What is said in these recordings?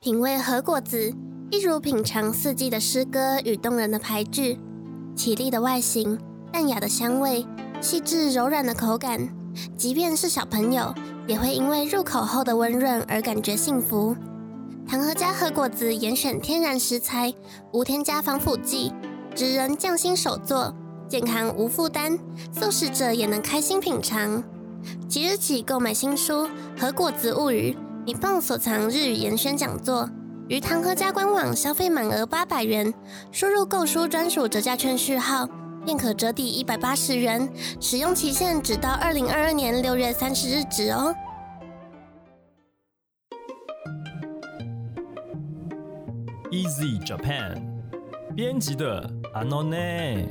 品味和果子，一如品尝四季的诗歌与动人的牌句。绮丽的外形，淡雅的香味，细致柔软的口感，即便是小朋友也会因为入口后的温润而感觉幸福。糖和家和果子严选天然食材，无添加防腐剂，职人匠心手作，健康无负担，素食者也能开心品尝。即日起购买新书《和果子物语》。你棒所藏日语研宣讲座，于唐和家官网消费满额八百元，输入购书专属折价券序号，便可折抵一百八十元，使用期限只到二零二二年六月三十日止哦。Easy Japan 编辑的阿诺内，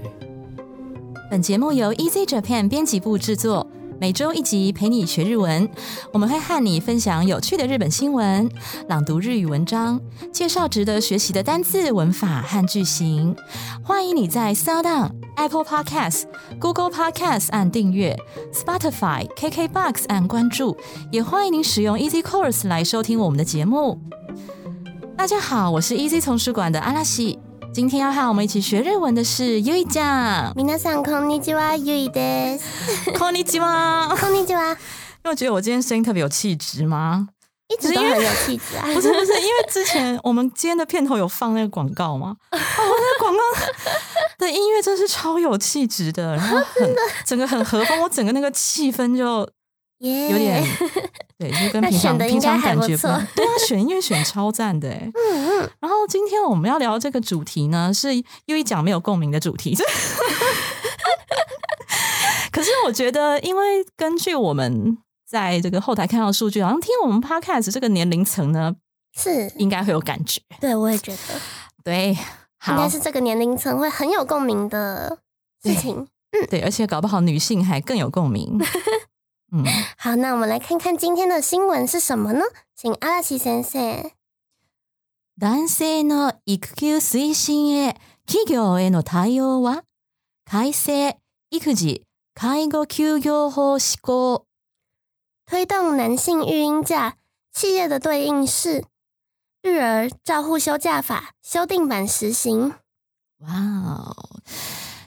本节目由 Easy Japan 编辑部制作。每周一集陪你学日文，我们会和你分享有趣的日本新闻，朗读日语文章，介绍值得学习的单字、文法和句型。欢迎你在 s o u n、Apple Podcasts、Google Podcasts 按订阅，Spotify、KKBox 按关注，也欢迎您使用 Easy Course 来收听我们的节目。大家好，我是 Easy 从书馆的阿拉西。今天要和我们一起学日文的是 U 一酱。皆さんこんにちは、U 一です。こんにちは。こんにちは。因为觉得我今天声音特别有气质吗？一直都很有气质啊。不是不是，因为之前我们今天的片头有放那个广告吗？哦，那个广告的音乐真是超有气质的，然后很整个很和风，我整个那个气氛就。 有点 对，就跟平常平常感觉不对啊，选音乐选超赞的哎。嗯嗯。然后今天我们要聊这个主题呢，是又一讲没有共鸣的主题。可是我觉得，因为根据我们在这个后台看到数据，好像听我们 podcast 这个年龄层呢，是应该会有感觉。对，我也觉得。对，应该是这个年龄层会很有共鸣的事情。嗯，对，而且搞不好女性还更有共鸣。嗯，好，那我们来看看今天的新闻是什么呢？请阿拉奇先生。男性の育休推進へ企業への対応は改正育児介護休業法施行。推动男性育婴假，企业的对应是育儿照护休假法修订版实行。哇哦！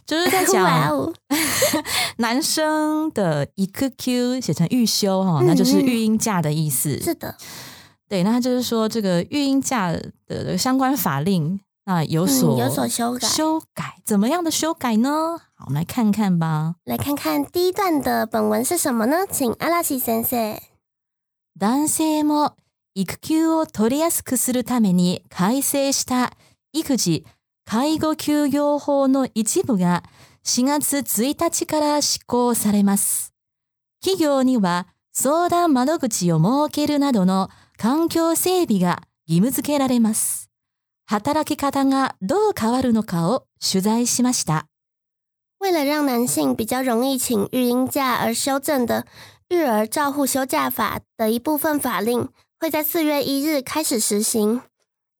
就是在讲男生的一个 Q 写成育休哈，那就是育婴假的意思。是的，对，那就是说这个育婴假的相关法令啊有所有所修改，修改怎么样的修改呢？好，我们来看看吧。来看看第一段的本文是什么呢？请阿拉西先生。男性も育休を取りやすくするために改正した育児。 介護休業法の一部が4月1日から施行されます。企業には相談窓口を設けるなどの環境整備が義務付けられます。働き方がどう変わるのかを取材しました。为了让男性比较容易请育婴假而修正的育儿照护休假法的一部分法令，会在四月一日开始实行。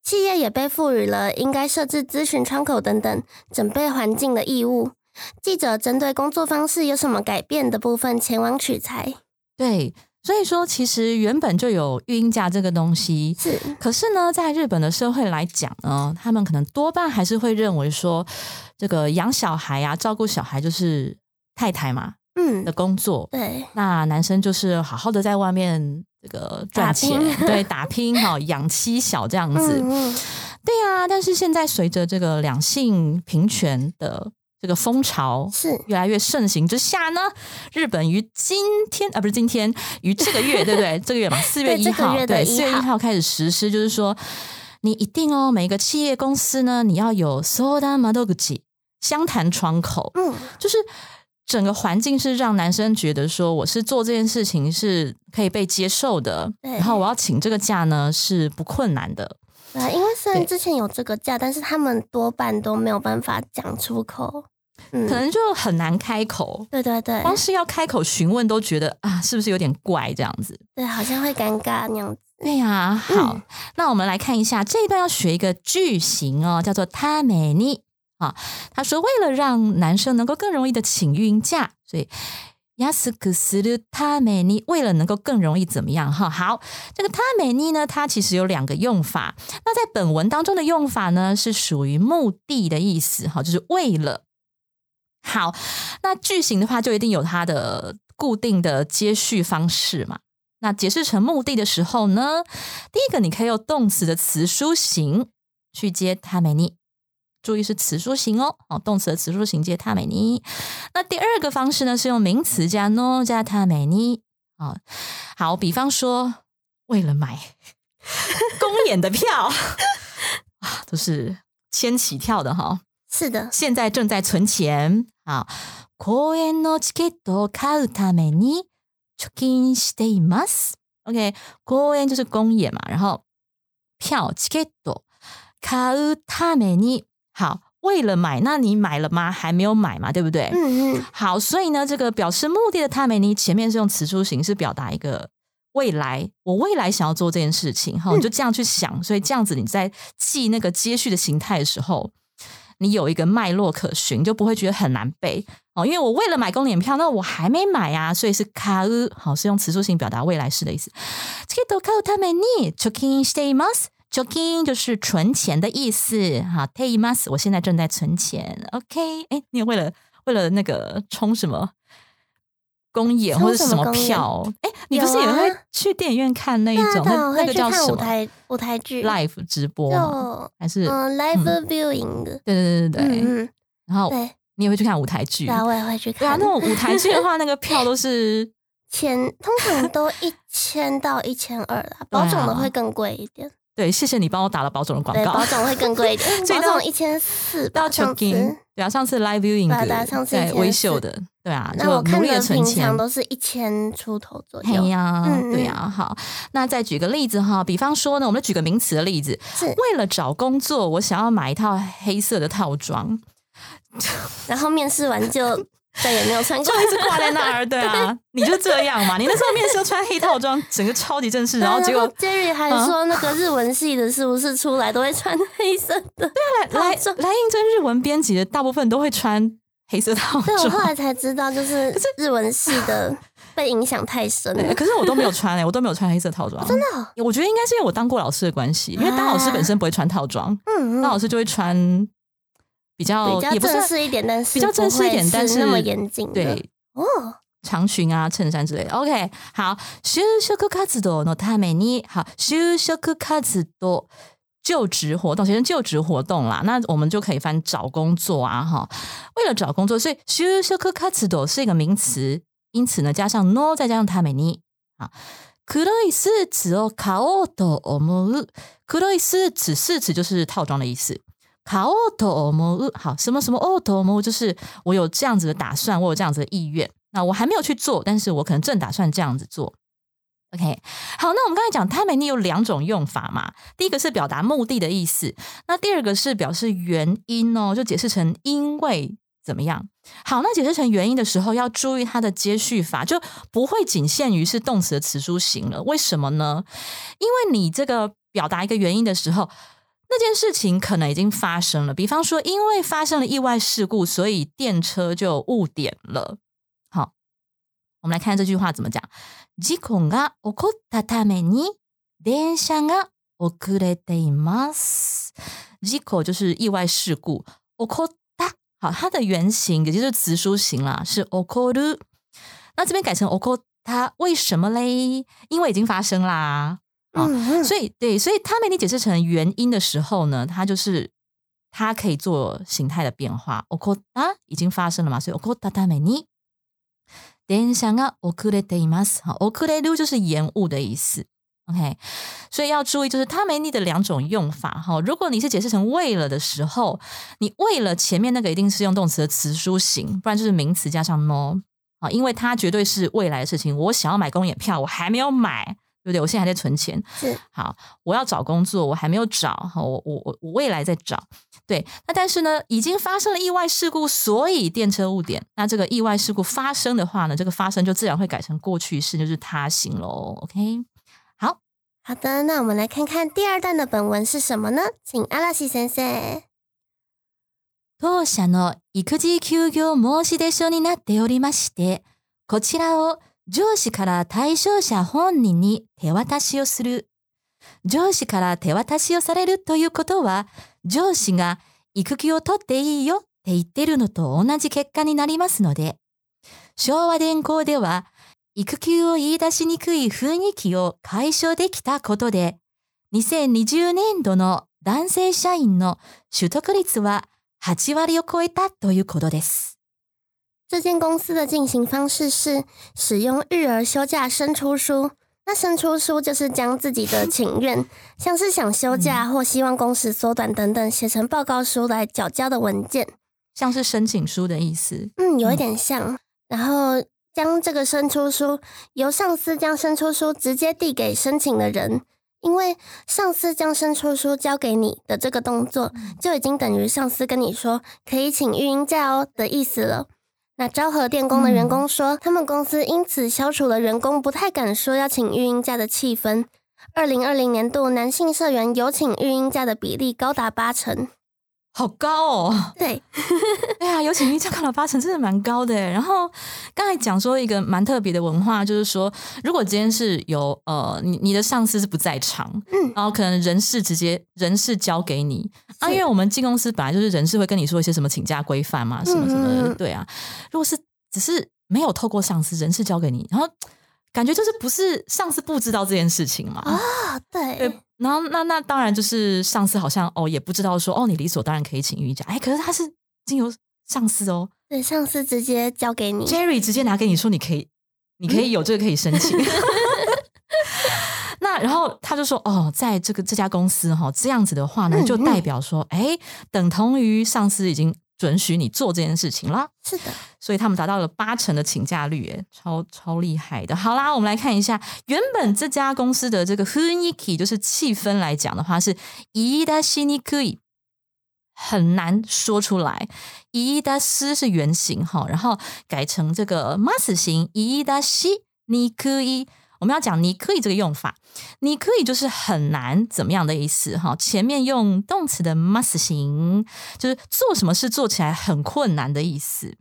企业也被赋予了应该设置咨询窗口等等准备环境的义务。记者针对工作方式有什么改变的部分前往取材。对，所以说其实原本就有育婴假这个东西，是。可是呢，在日本的社会来讲呢，他们可能多半还是会认为说，这个养小孩啊、照顾小孩就是太太嘛，嗯的工作。对。那男生就是好好的在外面。这个赚钱，对打拼哈，养妻小这样子，对呀。但是现在随着这个两性平权的这个风潮是越来越盛行之下呢，日本于今天啊，不是今天，于这个月，对不对？这个月嘛，四月一号，对，四月一号开始实施，就是说你一定哦，每个企业公司呢，你要有 soda madoguchi 相谈窗口，嗯，就是。整个环境是让男生觉得说我是做这件事情是可以被接受的，然后我要请这个假呢是不困难的。对，因为虽然之前有这个假，但是他们多半都没有办法讲出口，可能就很难开口。对对对，光是要开口询问都觉得啊，是不是有点怪这样子？对，好像会尴尬那样子。对呀，好，那我们来看一下这一段要学一个句型哦，叫做他美尼。啊，他说为了让男生能够更容易的请孕假，所以 安くするために，为了能够更容易怎么样？哈，好，这个ために呢，它其实有两个用法。那在本文当中的用法呢，是属于目的的意思，哈，就是为了。好，那句型的话，就一定有它的固定的接续方式嘛。那解释成目的的时候呢，第一个你可以用动词的词书形去接ために。 注意是词书形哦，哦，动词的词书形接他美尼。那第二个方式呢，是用名词加 no 加他美尼。哦，好，比方说为了买公演的票啊，都是先起跳的哈。是的，现在正在存钱啊。公演のチケットを買うために貯金しています。OK，公演就是公演嘛，然后票チケット買うために。 好，为了买，那你买了吗？还没有买嘛，对不对？嗯嗯，好，所以呢，这个表示目的的他美尼前面是用词出形，式表达一个未来，我未来想要做这件事情，哈，你就这样去想，所以这样子你在记那个接续的形态的时候，你有一个脉络可循，就不会觉得很难背哦。因为我为了买公演票，那我还没买呀，所以是卡呃，好，是用词出形表达未来式的意思。这个都靠他美尼，choking stay must。O k i n g 就是存钱的意思，哈，take mas，我现在正在存钱，OK，哎，你为了为了那个充什么公演或者什么票？哎，你不是也会去电影院看那一种？那那个叫什么？舞台舞台剧 live 直播还是嗯 live viewing？对对对对对，嗯，然后你也会去看舞台剧？对，我也会去看。对啊，那种舞台剧的话，那个票都是 千，通常都一千到一千二啦，保种的会更贵一点。对，谢谢你帮我打了保总的广告。保总会更贵一点，保总一千四。到 checking，对啊，上次 live viewing 在微秀的，对啊，那我看的平常都是一千出头左右。对呀，对呀，好，那再举个例子哈，比方说呢，我们举个名词的例子，是为了找工作，我想要买一套黑色的套装，然后面试完就。再也没有穿过，就一直挂在那儿。对啊，你就这样嘛。你那时候面试穿黑套装，整个超级正式。然后结果 Jerry 还说，那个日文系的是不是出来都会穿黑色的？对啊，来来来应征日文编辑的大部分都会穿黑色套装。对，我后来才知道，就是日文系的被影响太深了。可是我都没有穿哎，我都没有穿黑色套装。真的？我觉得应该是因为我当过老师的关系，因为当老师本身不会穿套装，嗯，当老师就会穿。比较也不正式一点，但是比较正式一点，但是那么严谨。对哦，长裙啊、衬衫之类的。OK，好，就職活動のために，好，就職活動就职活动，其实就职活动啦，那我们就可以翻找工作啊，哈。为了找工作，所以就職活動是一个名词，因此呢，加上 no，再加上ために，啊，黒いスーツを買おうと思う。黒いスーツ，スーツ就是套装的意思。 卡奥托摩好什么什么奥托摩，就是我有这样子的打算，我有这样子的意愿。那我还没有去做，但是我可能正打算这样子做。OK，好，那我们刚才讲太美你有两种用法嘛，第一个是表达目的的意思，那第二个是表示原因哦，就解释成因为怎么样。好，那解释成原因的时候要注意它的接续法，就不会仅限于是动词的词书型了。为什么呢？因为你这个表达一个原因的时候。那件事情可能已经发生了，比方说，因为发生了意外事故，所以电车就误点了。好，我们来看这句话怎么讲。事故が起こったために電車が遅れています。事故就是意外事故。起こった，好，它的原型也就是词书形啦，是起こる。那这边改成起こった，为什么嘞？因为已经发生啦。 啊，所以对，所以他没你解释成原因的时候呢，它就是它可以做形态的变化。o k 啊，已经发生了嘛，所以 okota 他没你。電車が遅れています。好，遅れる就是延误的意思。OK，所以要注意，就是他没你的两种用法。哈，如果你是解释成为了的时候，你为了前面那个一定是用动词的词书形，不然就是名词加上 no。啊，因为它绝对是未来的事情。我想要买公演票，我还没有买。 对不对？我现在还在存钱。是好，我要找工作，我还没有找。好，我我我我未来在找。对，那但是呢，已经发生了意外事故，所以电车误点。那这个意外事故发生的话呢，这个发生就自然会改成过去式，就是他行喽。OK，好好的，那我们来看看第二段的本文是什么呢？请阿拉西先生。当社の育児休業申し出書になっておりまして。 こちらを 上司から対象者本人に手渡しをする。上司から手渡しをされるということは、上司が育休を取っていいよって言ってるのと同じ結果になりますので、昭和電工では、育休を言い出しにくい雰囲気を解消できたことで、2020年度の男性社員の取得率は8割を超えたということです。这间公司的进行方式是使用育儿休假申出书。那申出书就是将自己的 请愿，像是想休假或希望工时缩短等等，写成报告书来缴交的文件。像是申请书的意思。嗯，有一点像。然后将这个申出书由上司将申出书直接递给申请的人，因为上司将申出书交给你的这个动作，就已经等于上司跟你说可以请育婴假哦的意思了。那昭和电工的员工说，他们公司因此消除了员工不太敢说要请育婴假的气氛。二零二零年度男性社员有请育婴假的比例高达八成。好高哦！对，哎呀，有请孕假看了八成，真的蛮高的耶。然后刚才讲说一个蛮特别的文化，就是说，如果今天是有呃，你你的上司是不在场，嗯然后可能人事直接人事交给你啊，因为我们进公司本来就是人事会跟你说一些什么请假规范嘛，什么什么的，嗯嗯嗯对啊。如果是只是没有透过上司，人事交给你，然后感觉就是不是上司不知道这件事情嘛，啊，对，对，然后那那当然就是上司好像哦也不知道说哦你理所当然可以请孕假，哎，可是他是经由上司哦对，上司直接交给你。，Jerry 直接拿给你说你可以，你可以有这个可以申请。那然后他就说哦，在这个这家公司哈、这样子的话呢，嗯就代表说哎，等同于上司已经准许你做这件事情啦。是的，所以他们达到了八成的请假率，哎，超超厉害的。好啦，我们来看一下，原本这家公司的这个雰囲気就是气氛来讲的话是言い出しにくい，很难说出来。言い出す是原型哈，然后改成这个 mas 型言い出しにくい。 我们要讲你可以这个用法，你可以就是很难怎么样的意思哈。前面用动词的 mas 型，就是做什么事做起来很困难的意思。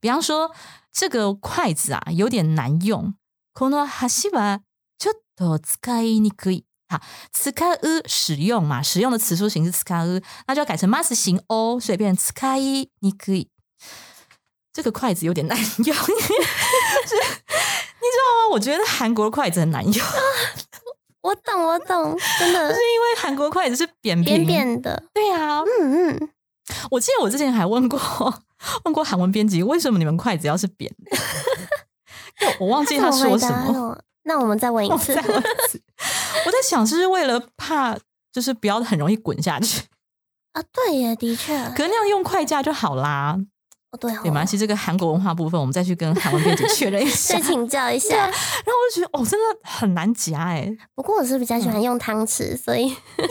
比方说，这个筷子啊有点难用，この箸はちょっと使いにくい。好，使う使用嘛，使用的词书形是使う，那就要改成 mas 型 o，所以变成使いにくい。这个筷子有点难用，是你知道吗？ 我觉得韩国筷子很难用，就 是我懂，我懂，真的是因为韩国筷子是扁扁扁的。对啊，嗯嗯，我记得我之前还问过 问过韩文编辑，为什么你们筷子要是扁的？我忘记他说什么。那我们再问一次我再。问一次我在想，是为了怕，就是不要很容易滚下去？啊，对耶，的确，可能那样用筷架就好啦。哦对哦，对吗？其实这个韩国文化部分，我们再去跟韩文编辑确认一下。再请教一下。然后我就觉得，哦，真的很难夹哎，不过我是比较喜欢用汤匙，所以没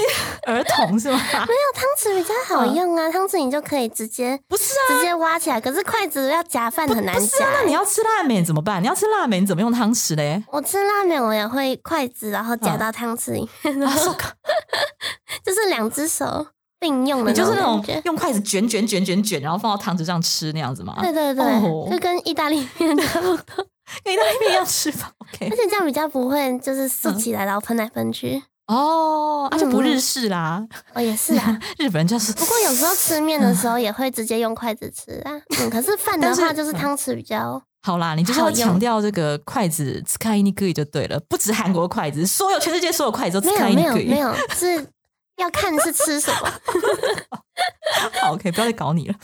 儿童是吗？没有汤匙比较好用啊。汤匙你就可以直接不是啊，直接挖起来，可是筷子要夹饭很难夹那。你要吃辣面怎么办？你要吃辣面，你怎么用汤匙嘞？我吃辣面，我也会筷子，然后夹到汤匙里面，然啊后就是两只手并用的你就是那种。用筷子卷卷卷卷卷，然后放到汤匙上吃那样子吗？对对对，哦就跟意大利面差不多，跟意大利面一样吃法。OK，而且这样比较不会就是竖起来然后喷来喷去。哦，而且不嗯日式啦，哦，也是啊。日本人就是不过有时候吃面的时候也会直接用筷子吃啊。嗯，可是饭的话就是汤匙比较。好啦，你就是要强调这个筷子 y n i k u 就对了，不止韩国筷子，所有全世界所有筷子都没 s k 有 y 没有没有，是要看是吃什么。好，OK，不要再搞你了。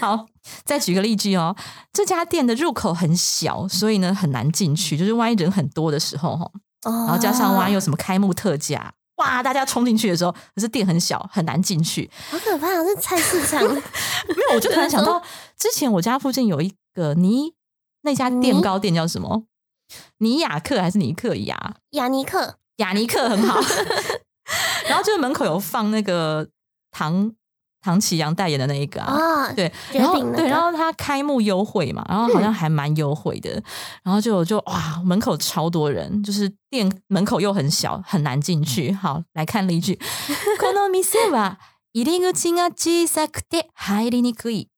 好，再举个例句哦，这家店的入口很小，所以呢很难进去，就是万一人很多的时候哈，然然后加上万一有什么开幕特价。哇！大家冲进去的时候，可是店很小，很难进去。好可怕，是菜市场。没有，我就突然想到，之前我家附近有一个尼那家电糕店叫什么？尼雅克还是尼克雅？雅尼克雅尼克很好。然后就是门口有放那个唐唐启阳代言的那一个啊，啊，对，然后绝顶那个对，然后他开幕优惠嘛，然后好像还蛮优惠的，然后就就哇，门口超多人，就是店门口又很小，很难进去。好，来看例句，この店は入り口が小さくて入りにくい。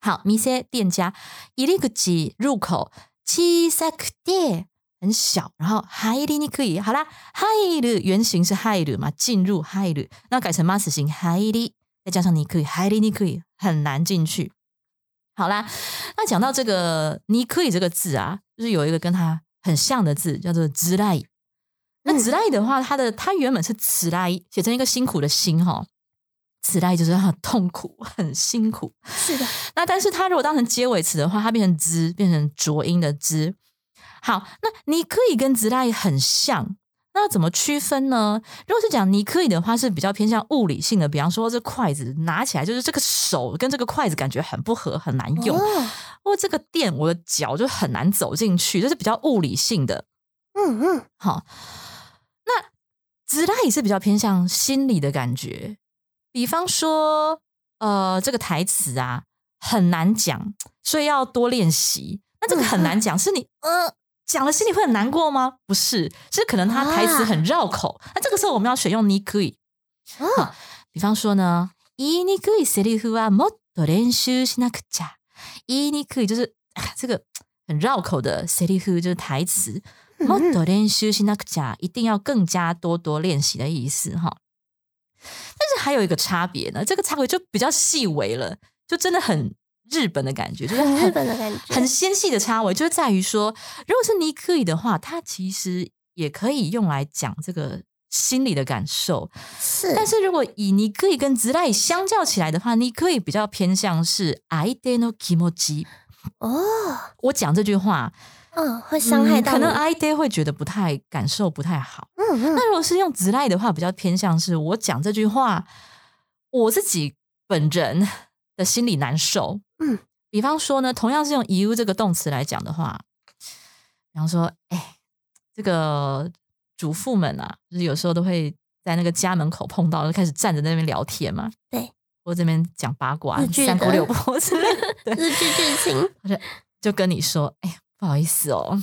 好，店店家入り口入口 小さくて 很小，然后入りにくい。好啦，入る原型是入る嘛，进入入る，那改成 mas 型入り，再加上にくい，入りにくい，很难进去。好啦，那讲到这个にくい这个字啊，就是有一个跟它很像的字，叫做づらい。那づらい的话，它的它原本是つらい，写成一个辛苦的辛哈。此来就是很痛苦、很辛苦。是的，那但是它如果当成结尾词的话，它变成之，变成浊音的之。 好，那你可以跟直来很像，那怎么区分呢？如果是讲你可以的话，是比较偏向物理性的，比方说这筷子拿起来就是这个手跟这个筷子感觉很不合，很难用，哦或这个店我的脚就很难走进去，这是比较物理性的。嗯嗯，好，那直来也是比较偏向心理的感觉，比方说，呃，这个台词啊很难讲，所以要多练习。那这个很难讲，是你呃讲了心里会很难过吗？不是，是可能他台词很绕口。那这个时候我们要选用你可以，哦，比方说呢，言いにくいセリフはもっと練習しなくちゃ。言いにくい就是啊这个很绕口的セリフ就是台词，もっと練習しなくちゃ，一定要更加多多练习的意思哈。但是还有一个差别呢，这个差别就比较细微了，就真的很 日本的感觉，就是日本的感觉，很纤细的插尾，就是在于说，如果是你可以的话，它其实也可以用来讲这个心理的感受。是，但是如果以你可以跟直来相较起来的话，你可以比较偏向是 I d e no kimoji。哦，我讲这句话，嗯，会伤害到可能相手会觉得不太感受不太好。嗯嗯，那如果是用直来的话，比较偏向是我讲这句话，我自己本人的心里难受。嗯，比方说呢，同样是用 you 这个动词来讲的话，比方说，哎，这个主妇们啊，就是有时候都会在那个家门口碰到，就开始站着在那边聊天嘛，对，或这边讲八卦日、剧的三姑六婆之类的，对，日剧剧情，就跟你说，哎呀，不好意思哦，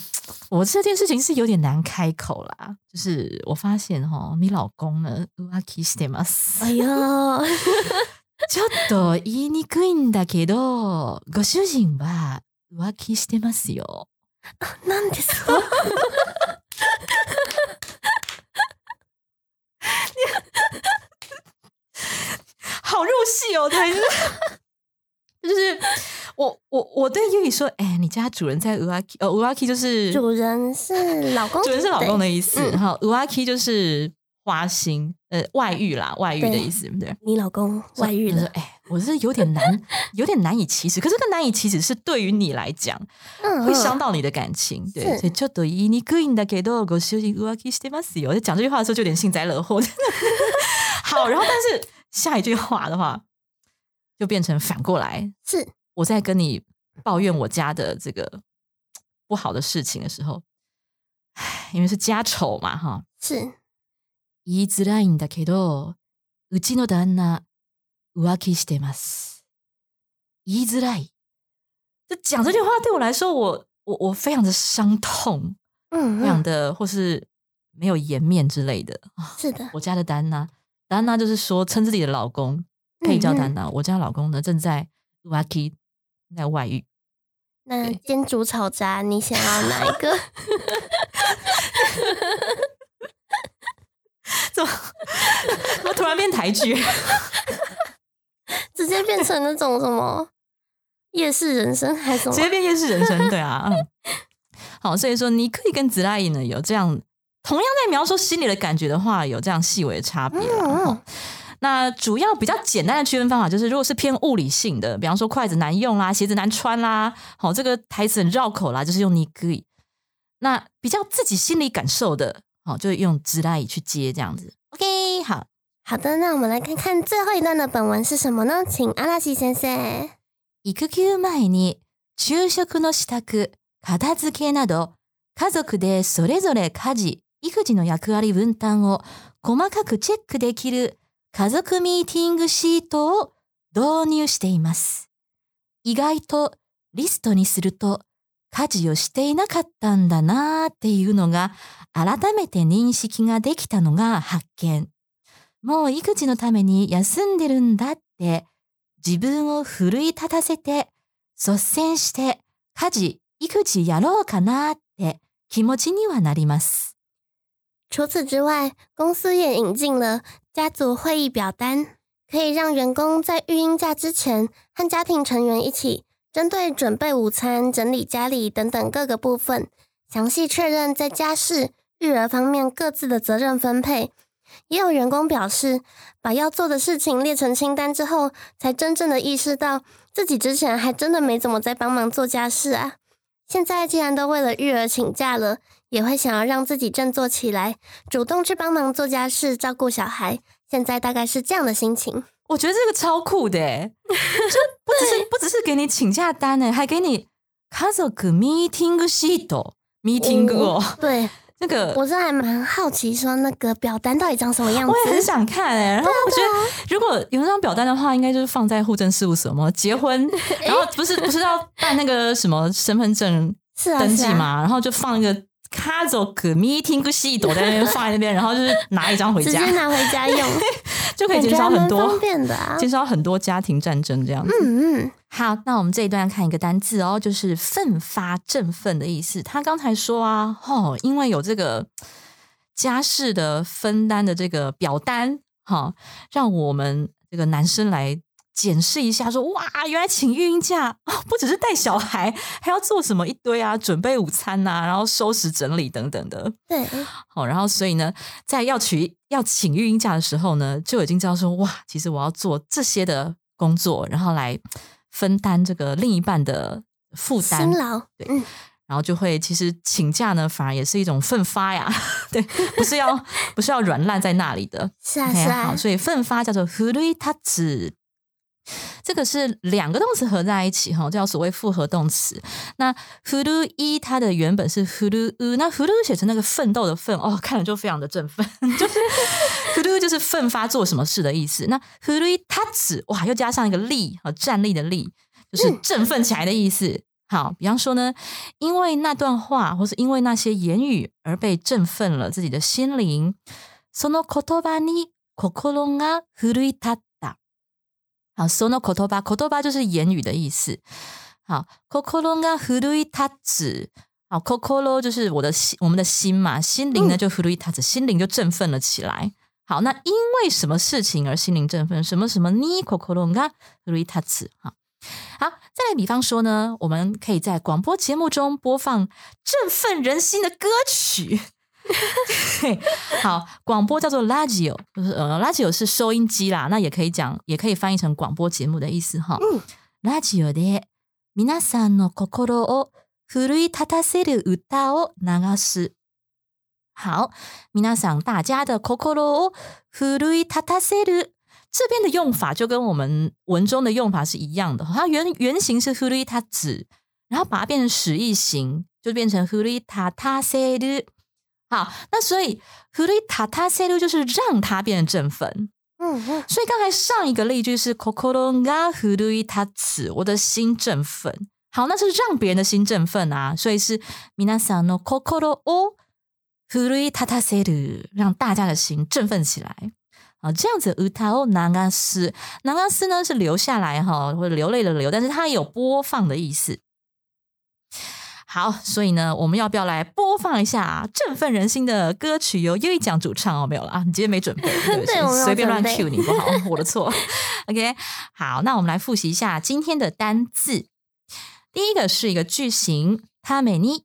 我这件事情是有点难开口啦。就是我发现哈、哦，你老公呢，浮気してます。哎呦， ちょっと言いにくいんだけど、ご主人は浮気してますよ。なんですか？好入戏哦，对，就是就是我我我对优以说，哎，你家主人在浮気，呃，浮気就是主人是老公，主人是老公的意思，嗯哈，浮気就是花心，呃，外遇啦，外遇的意思，对不对？你老公外遇了，他说哎，我是有点难，有点难以启齿。可是这个难以启齿是对于你来讲嗯，会嗯伤到你的感情，对。是所以ちょっと言いにくいんだけど、ご主人浮気してますよ。讲这句话的时候就有点幸灾乐祸。好，然后但是下一句话的话，就变成反过来，是我在跟你抱怨我家的这个不好的事情的时候，唉，因为是家丑嘛，哈，是， 言いづらいんだけど、うちの旦那浮気してます。言いづらい。就讲这句话对我来说，我我我非常的伤痛，嗯嗯，非常的或是没有颜面之类的。啊是的，我家的丹娜，丹娜就是说称自己的老公可以叫丹娜，我家老公呢正在浮気，在外遇。那对煎煮炒炸，你想要哪一个？ 怎么？怎么突然变台剧？直接变成那种什么夜市人生还是什么？直接变夜市人生，对啊，嗯，好，所以说你可以跟子拉影呢有这样同样在描述心里的感觉的话，有这样细微的差别啦嗯嗯那主要比较简单的区分方法就是，如果是偏物理性的，比方说筷子难用啦，鞋子难穿啦，好，这个台词很绕口啦，就是用你可以。那比较自己心里感受的，好，就用直拉伊去接这样子。OK，好，好的，那我们来看看最后一段的本文是什么呢？请阿拉西先生。育休前に昼食の支度、片付けなど、家族でそれぞれ家事、育児の役割分担を細かくチェックできる家族ミーティングシートを導入しています。意外とリストにすると家事をしていなかったんだなーっていうのが改めて認識ができたのが発見。もう育児のために休んでるんだって自分を奮い立たせて率先して家事、育児やろうかなーって気持ちにはなります。除此之外，公司也引进了家族会议表单，可以让员工在育婴假之前和家庭成员一起，针对准备午餐、整理家里等等各个部分，详细确认在家事、育儿方面各自的责任分配。也有员工表示，把要做的事情列成清单之后，才真正的意识到自己之前还真的没怎么在帮忙做家事啊。现在既然都为了育儿请假了，也会想要让自己振作起来，主动去帮忙做家事、照顾小孩。现在大概是这样的心情。我觉得这个超酷的欸，就不只是不只是给你请假单呢，还给你家族 meeting sheet meeting 哦，对那个我是还蛮好奇，说那个表单到底长什么样子我？也很想看哎、然后我觉得，如果有那张表单的话，应该就是放在户政事务所嘛，结婚，然后不是不是要办那个什么身份证是啊，登记嘛，然后就放一个卡走可 meeting 个系朵在那边放在那边，然后就是拿一张回家直接，拿回家用，就可以减少很多方便的啊。减少很多家庭战争这样子。嗯嗯，好，那我们这一段看一个单字哦，就是奋发、振奋的意思。他刚才说啊，哦，因为有这个家事的分担的这个表单，哈、让我们这个男生来检视一下说，哇，原来请育婴假哦，不只是带小孩，还要做什么一堆啊，准备午餐呐、然后收拾整理等等的。对，好，然后所以呢，在要取要请育婴假的时候呢，就已经知道说，哇，其实我要做这些的工作，然后来分担这个另一半的负担。辛，劳，对。嗯，然后就会其实请假呢，反而也是一种奋发呀，对，不是要不是要软烂在那里的，是啊是啊。好，，所以奋发叫做 h u r i t a z 这个是两个动词合在一起哈，叫所谓复合动词。那 h u r i 它的原本是 h u r u，那 h u r u 写成那个奋斗的奋哦，看了就非常的振奋，就是 h u r u 就是奋发做什么事的意思。那 h u r i t a z 哇，又加上一个立啊，站立的立，就是振奋起来的意思。好，比方说呢，因为那段话或是因为那些言语而被振奋了自己的心灵。その言葉に心が奮い立った。 好，その言葉，言葉就是言语的意思。好，心が奮い立つ。好，心就是我的心，我们的心嘛，心灵呢就奮い立つ，心灵就振奋了起来。好，那因为什么事情而心灵振奋？什么什么に心が奮い立つ？好。好，再来比方说呢，我们可以在广播节目中播放振奋人心的歌曲。 对，好，广播叫做 radio，就是呃，radio 是收音机啦，那也可以讲，也可以翻译成广播节目的意思哈。嗯radio で皆さんの心を奮い立たせる歌を流す。好，皆さん大家的心を奮い立たせる。这边的用法就跟我们文中的用法是一样的，它原原型是 huri 它指，然后把它变成使役型，就变成 huri 塔塔塞鲁。 好，那所以 huri 塔塔塞鲁就是让它变成振奋。嗯嗯，所以刚才上一个例句是 kokoro ga huri 它指，我的心振奋。好，那是让别人的心振奋啊，所以是 minasan no kokoro o huri 塔塔塞鲁，让大家的心振奋起来。啊，这样子歌を流す，流す呢是留下来哈，或者流泪的流，但是它也有播放的意思。 好，所以呢，我们要不要来播放一下振奋人心的歌曲？由优一讲主唱哦，没有了啊，你今天没准备，对不起对随便乱准备 cue 你不好，我的错。OK，好，那我们来复习一下今天的单字。第一个是一个句型，他美尼。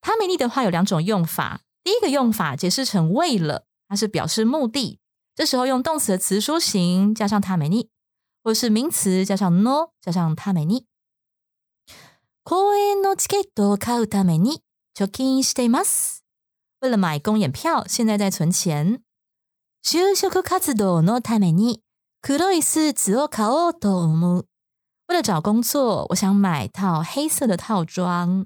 他美尼的话有两种用法，第一个用法解释成为了，它是表示目的。这时候用动词的词书形加上他美尼，或是名词加上 no 加上他美尼。公演のチケットを買うために貯金しています。为了买公演票，现在在存钱。就職活動のために黒いスーツを買おうと思う。为了找工作，我想买套黑色的套装。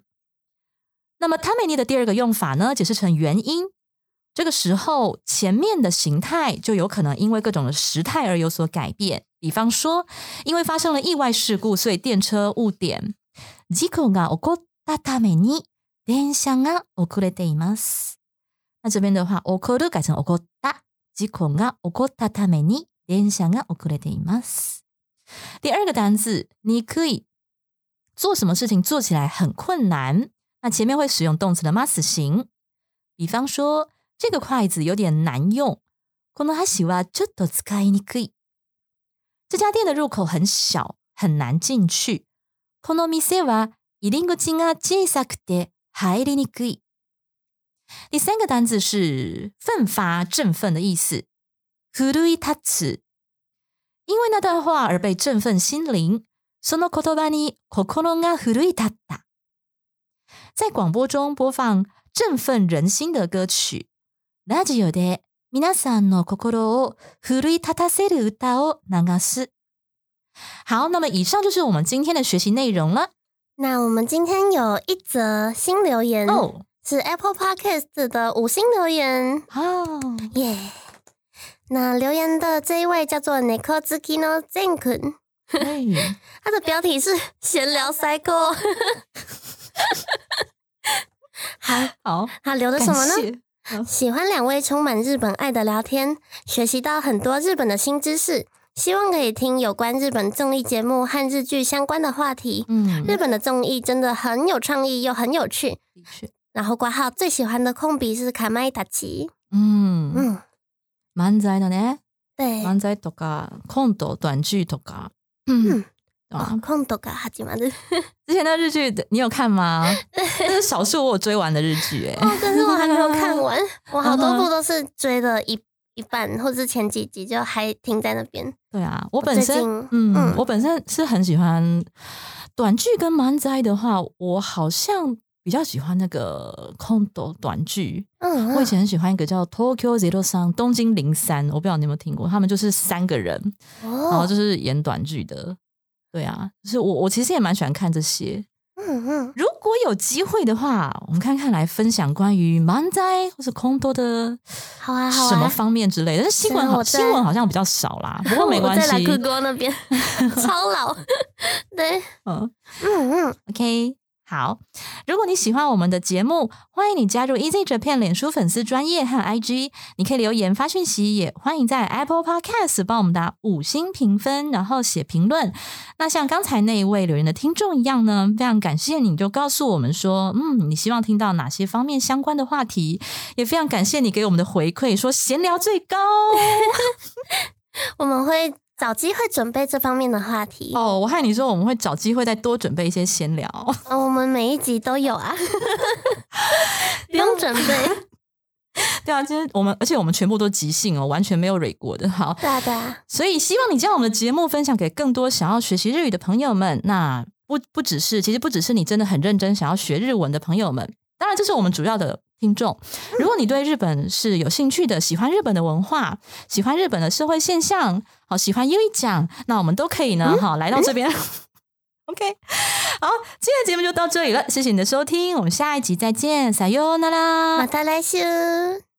那么他美尼的第二个用法呢，解释成原因。这个时候，前面的形态就有可能因为各种的时态而有所改变。比方说，因为发生了意外事故，所以電車误点。 事故が起こったために電車が遅れています。那这边的话，起こる改成起こった。事故が起こったために電車が遅れています。第二个单字，你可以做什么事情做起来很困难，那前面会使用动词的 must 形。比方说，这个筷子有点难用，この箸はちょっと使いにくい。这家店的入口很小，很难进去。この店は入り口が小さくて入りにくい。第三个单字是奋发、振奋的意思，奮い立つ。因为那段话而被振奋心灵。その言葉に心が奮い立った。在广播中播放振奋人心的歌曲。ラジオで皆さんの心を奮い立たせる歌を流す。 好，那么以上就是我们今天的学习内容了。那我们今天有一则新留言哦，是 Apple Podcast 的五星留言，哦，耶、那留言的这一位叫做 n i k o Zukino Zenkun，哎，他的标题是 闲聊 cycle。好，好，他留的什么呢？喜欢两位充满日本爱的聊天，学习到很多日本的新知识。希望可以听有关日本综艺节目和日剧相关的话题。嗯，日本的综艺真的很有创意又很有趣。的确，然后挂号最喜欢的控笔是卡麦达奇。嗯，嗯，漫才的呢，对。漫才とかコント、短剧とか，嗯嗯，对吧哦，控都が始まる。之前的日剧你有看吗？这是少数我有追完的日剧，哎，哦，但是我还没有看完，我好多嗯哼部都是追了一 一半，或者是前几集就还停在那边。对啊，我本身嗯，嗯我本身是很喜欢短剧跟漫才的话，我好像比较喜欢那个空斗短剧。嗯，我以前很喜欢一个叫 Tokyo Zero 三东京零三，我不知道你有没有听过，他们就是三个人，然后哦，就是演短剧的。对啊，就是我我其实也蛮喜欢看这些。嗯嗯，如果有机会的话，我们看看来分享关于满载或是空多的好啊好啊什么方面之类的。新闻新闻好像比较少啦，不过没关系在拉系。库哥那边，超老。对，嗯嗯嗯，，OK，好。如果你喜欢我们的节目，欢迎你加入 Easy Japan 脸书粉丝专业和 IG，你可以留言发讯息，也欢迎在 Apple Podcast 帮我们打五星评分，然后写评论。那像刚才那一位留言的听众一样呢，非常感谢你就告诉我们说，嗯，你希望听到哪些方面相关的话题，也非常感谢你给我们的回馈，说闲聊最高。我们会找机会准备这方面的话题。哦，我害你说，我们会找机会再多准备一些闲聊。哦我们每一集都有啊，不用准备。对啊，今天我们而且我们全部都即兴哦，完全没有蕊过的。好，对啊对啊，所以希望你将我们的节目分享给更多想要学习日语的朋友们。那不不只是，其实不只是你真的很认真想要学日文的朋友们，当然这是我们主要的听众。如果你对日本是有兴趣的，喜欢日本的文化，喜欢日本的社会现象，好喜欢英语讲，那我们都可以呢，好来到这边。OK，好，今天的节目就到这里了，谢谢你的收听，我们下一集再见，撒哟那拉马达来週。